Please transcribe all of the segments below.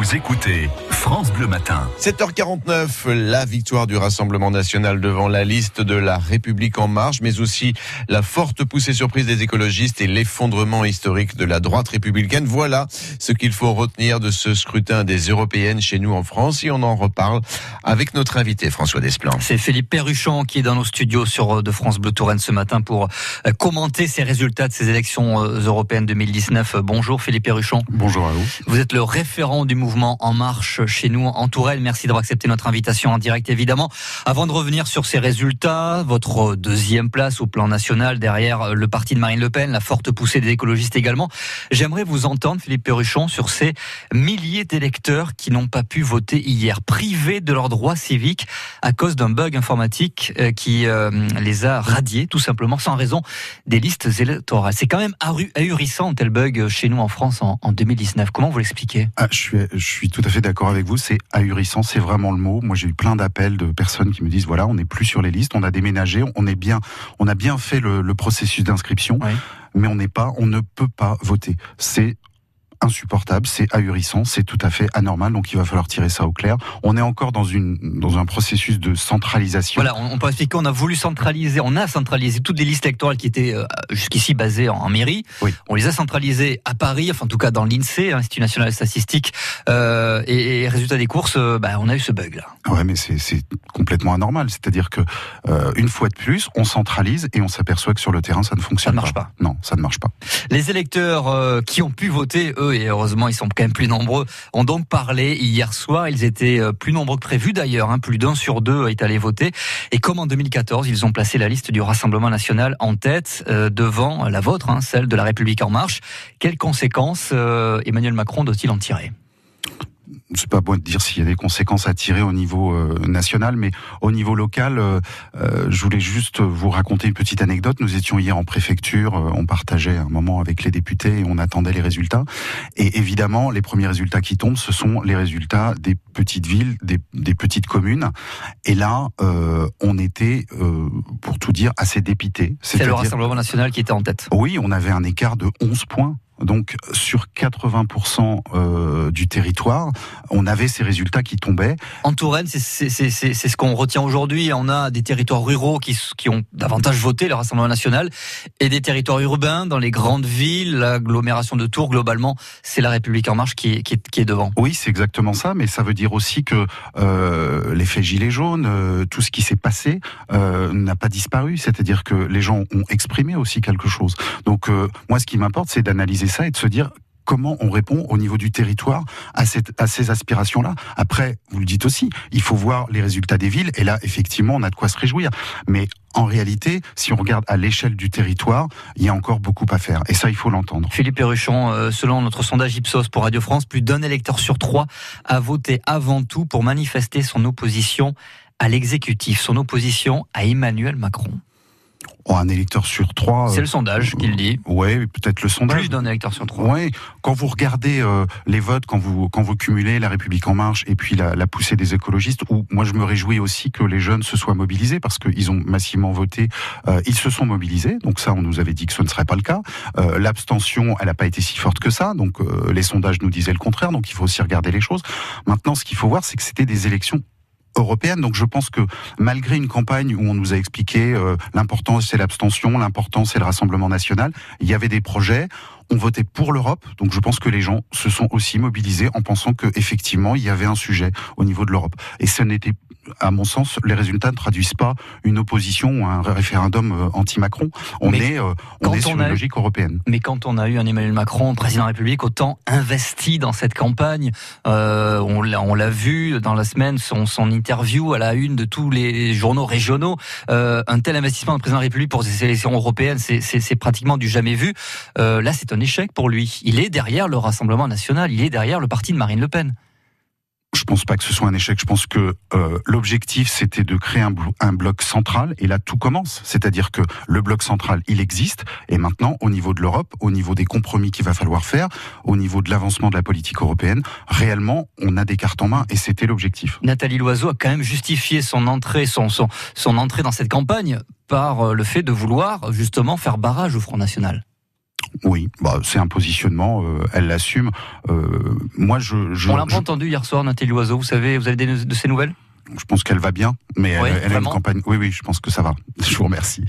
Vous écoutez France Bleu Matin. 7h49, la victoire du Rassemblement national devant la liste de la République en marche, mais aussi la forte poussée surprise des écologistes et l'effondrement historique de la droite républicaine. Voilà ce qu'il faut retenir de ce scrutin des européennes chez nous en France et on en reparle avec notre invité François Desplan. C'est Philippe Perruchon qui est dans nos studios sur euh, de France Bleu Touraine ce matin pour euh, commenter ces résultats de ces élections euh, européennes 2019. Bonjour Philippe Perruchon. Bonjour à vous. Vous êtes le référent du mouvement En Marche chez nous en Touraine. Merci d'avoir accepté notre invitation en direct évidemment. Avant de revenir sur ces résultats, votre deuxième place au plan national derrière le parti de Marine Le Pen, la forte poussée des écologistes également, j'aimerais vous entendre Philippe Perruchon sur ces milliers d'électeurs qui n'ont pas pu voter hier, privés de leurs droits civiques à cause d'un bug informatique euh, qui euh, les a radiés tout simplement sans raison des listes électorales. C'est quand même ahurissant tel bug chez nous en France en 2019. Comment vous l'expliquez? Ah, je, suis, je suis tout à fait d'accord avec vous. C'est ahurissant, c'est vraiment le mot. Moi, j'ai eu plein d'appels de personnes qui me disent voilà, on n'est plus sur les listes, on a déménagé, on est bien, on a bien fait le, le processus d'inscription, oui. mais on n'est pas, on ne peut pas voter. C'est insupportable, c'est ahurissant, c'est tout à fait anormal, donc il va falloir tirer ça au clair. On est encore dans une dans un processus de centralisation. Voilà, on, peut expliquer, on a voulu centraliser, on a centralisé toutes les listes électorales qui étaient euh, jusqu'ici basées en, en mairie. Oui. On les a centralisées à Paris, enfin en tout cas dans l'INSEE, l'Institut national statistique, euh, et, et, résultat des courses, euh, bah, on a eu ce bug là. Ouais, mais c'est complètement anormal, c'est-à-dire que euh, une fois de plus, on centralise et on s'aperçoit que sur le terrain ça ne fonctionne pas. Ça ne marche pas. pas. Non, ça ne marche pas. Les électeurs euh, qui ont pu voter, eux, et heureusement ils sont quand même plus nombreux, ont donc parlé hier soir. Ils étaient plus nombreux que prévu d'ailleurs, hein, plus d'un sur deux est allé voter. Et comme en 2014, ils ont placé la liste du Rassemblement national en tête euh, devant la vôtre, hein, celle de la République en marche. Quelles conséquences euh, Emmanuel Macron doit-il en tirer? C'est pas bon de dire s'il y a des conséquences à tirer au niveau euh, national, mais au niveau local, euh, euh, je voulais juste vous raconter une petite anecdote. Nous étions hier en préfecture, on partageait un moment avec les députés et on attendait les résultats. Et évidemment, les premiers résultats qui tombent, ce sont les résultats des petites villes, des, des petites communes. Et là, on était, pour tout dire, assez dépité. C'est le Rassemblement national qui était en tête. Oui, on avait un écart de 11 points donc sur 80% euh, du territoire, on avait ces résultats qui tombaient. En Touraine, c'est ce qu'on retient aujourd'hui. On a des territoires ruraux qui, qui ont davantage voté le Rassemblement national et des territoires urbains dans les grandes villes, l'agglomération de Tours, globalement, c'est la République en marche qui est, qui est, qui est devant. Oui, c'est exactement ça, mais ça veut dire aussi que euh, l'effet gilet jaune, euh, tout ce qui s'est passé n'a pas disparu. C'est-à-dire que les gens ont exprimé aussi quelque chose. Donc moi, ce qui m'importe, c'est d'analyser ça et de se dire comment on répond au niveau du territoire à, cette, à ces aspirations-là. Après, vous le dites aussi, il faut voir les résultats des villes, et là, effectivement, on a de quoi se réjouir. Mais en réalité, si on regarde à l'échelle du territoire, il y a encore beaucoup à faire. Et ça, il faut l'entendre. Philippe Perruchon, euh, selon notre sondage Ipsos pour Radio France, plus d'un électeur sur trois a voté avant tout pour manifester son opposition à l'exécutif, son opposition à Emmanuel Macron. Oh, un électeur sur trois. C'est le sondage qui le dit. Oui, peut-être le sondage. Plus d'un électeur sur trois. Oui, quand vous regardez euh, les votes, quand vous quand vous cumulez La République en marche et puis la, la poussée des écologistes, où moi je me réjouis aussi que les jeunes se soient mobilisés parce qu'ils ont massivement voté, euh, ils se sont mobilisés. Donc ça, on nous avait dit que ce ne serait pas le cas. Euh, L'abstention, elle n'a pas été si forte que ça. Donc les sondages nous disaient le contraire. Donc il faut aussi regarder les choses. Maintenant, ce qu'il faut voir, c'est que c'était des élections européenne. Donc je pense que malgré une campagne où on nous a expliqué euh, l'important c'est l'abstention, l'important c'est le Rassemblement national, il y avait des projets. On votait pour l'Europe, donc je pense que les gens se sont aussi mobilisés en pensant que effectivement il y avait un sujet au niveau de l'Europe. Et ce n'était, à mon sens, les résultats ne traduisent pas une opposition ou un référendum euh, anti-Macron. On Mais est, euh, on est sur on une eu- logique européenne. Mais quand on a eu un Emmanuel Macron, président de la République, autant investi dans cette campagne, euh, on l'a vu dans la semaine, son, son interview à la une de tous les journaux régionaux, euh, un tel investissement du président de la République pour ces élections européennes, c'est- pratiquement du jamais vu. Là, c'est un échec pour lui. Il est derrière le Rassemblement national, il est derrière le parti de Marine Le Pen. Je pense pas que ce soit un échec. Je pense que euh, l'objectif c'était de créer un, blo- un bloc central et là tout commence. C'est-à-dire que le bloc central il existe et maintenant au niveau de l'Europe, au niveau des compromis qu'il va falloir faire, au niveau de l'avancement de la politique européenne, réellement on a des cartes en main et c'était l'objectif. Nathalie Loiseau a quand même justifié son entrée, son entrée dans cette campagne par euh, le fait de vouloir justement faire barrage au Front National. Oui, bah, c'est un positionnement, euh, elle l'assume. Euh, moi, je, je On l'a je- entendu hier soir, Nathalie Loiseau. Vous savez, vous avez des, de ces nouvelles? Je pense qu'elle va bien, mais elle- Oui, elle, a une campagne. Oui, oui, je pense que ça va. Je vous remercie.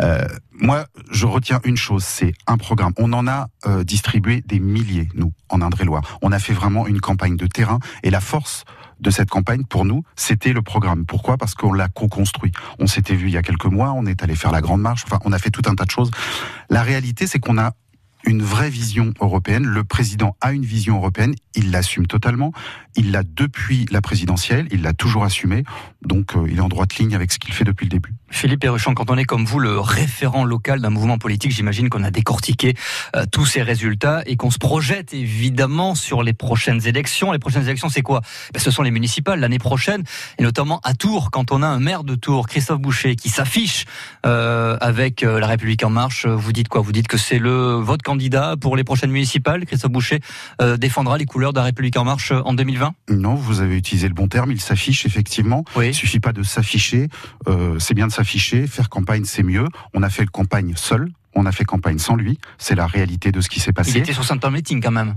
Euh, moi, je retiens une chose, c'est un programme. On en a euh, distribué des milliers, nous, en Indre-et-Loire. On a fait vraiment une campagne de terrain, et la force de cette campagne, pour nous, c'était le programme. Pourquoi? Parce qu'on l'a co-construit. On s'était vu il y a quelques mois, on est allé faire la grande marche. Enfin, on a fait tout un tas de choses. La réalité, c'est qu'on a une vraie vision européenne. Le président a une vision européenne, il l'assume totalement. Il l'a depuis la présidentielle, il l'a toujours assumé. Donc euh, il est en droite ligne avec ce qu'il fait depuis le début. Philippe Perruchon, quand on est comme vous le référent local d'un mouvement politique, j'imagine qu'on a décortiqué euh, tous ces résultats et qu'on se projette évidemment sur les prochaines élections. Les prochaines élections, c'est quoi? Ben, Ce sont les municipales l'année prochaine, et notamment à Tours, quand on a un maire de Tours, Christophe Boucher, qui s'affiche euh, avec euh, La République en marche. Vous dites quoi? Vous dites que c'est le votre candidat pour les prochaines municipales? Christophe Boucher défendra les couleurs de La République en marche en 2020 Non, vous avez utilisé le bon terme, il s'affiche effectivement. Oui. Il suffit pas de s'afficher, c'est bien de s'afficher, faire campagne c'est mieux. On a fait le campagne seul, on a fait campagne sans lui, c'est la réalité de ce qui s'est Il passé. était sur certains meetings quand même.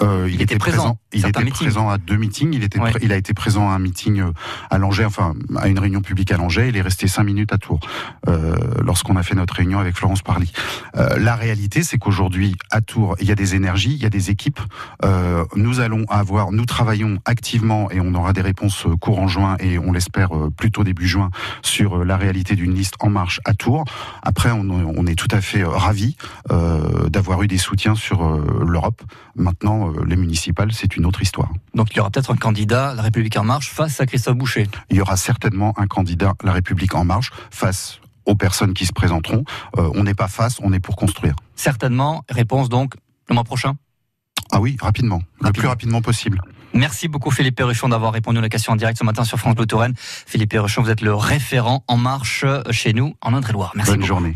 Euh, Il était présent, Il était meetings. présent à deux meetings. Il était, Ouais. il a été présent à un meeting euh, à Langeais, enfin à une réunion publique à Langeais. Il est resté cinq minutes à Tours euh, lorsqu'on a fait notre réunion avec Florence Parly. Euh, la réalité, c'est qu'aujourd'hui à Tours, il y a des énergies, il y a des équipes. Euh, nous allons avoir, nous travaillons activement et on aura des réponses courant juin et on l'espère plutôt début juin sur la réalité d'une liste en marche à Tours. Après, on, on est tout à fait ravis euh, d'avoir eu des soutiens sur l'Europe. Maintenant, euh, les municipales, c'est une autre histoire. Donc il y aura peut-être un candidat, La République en marche, face à Christophe Boucher. Il y aura certainement un candidat La République en marche face aux personnes qui se présenteront. Euh, on n'est pas face, on est pour construire. Certainement, réponse donc le mois prochain. Ah oui, rapidement, le plus rapidement possible. Merci beaucoup Philippe Perruchon d'avoir répondu à la question en direct ce matin sur France Bleu Touraine. Philippe Perruchon, vous êtes le référent en marche chez nous en Indre-et-Loire. Merci Bonne beaucoup. journée.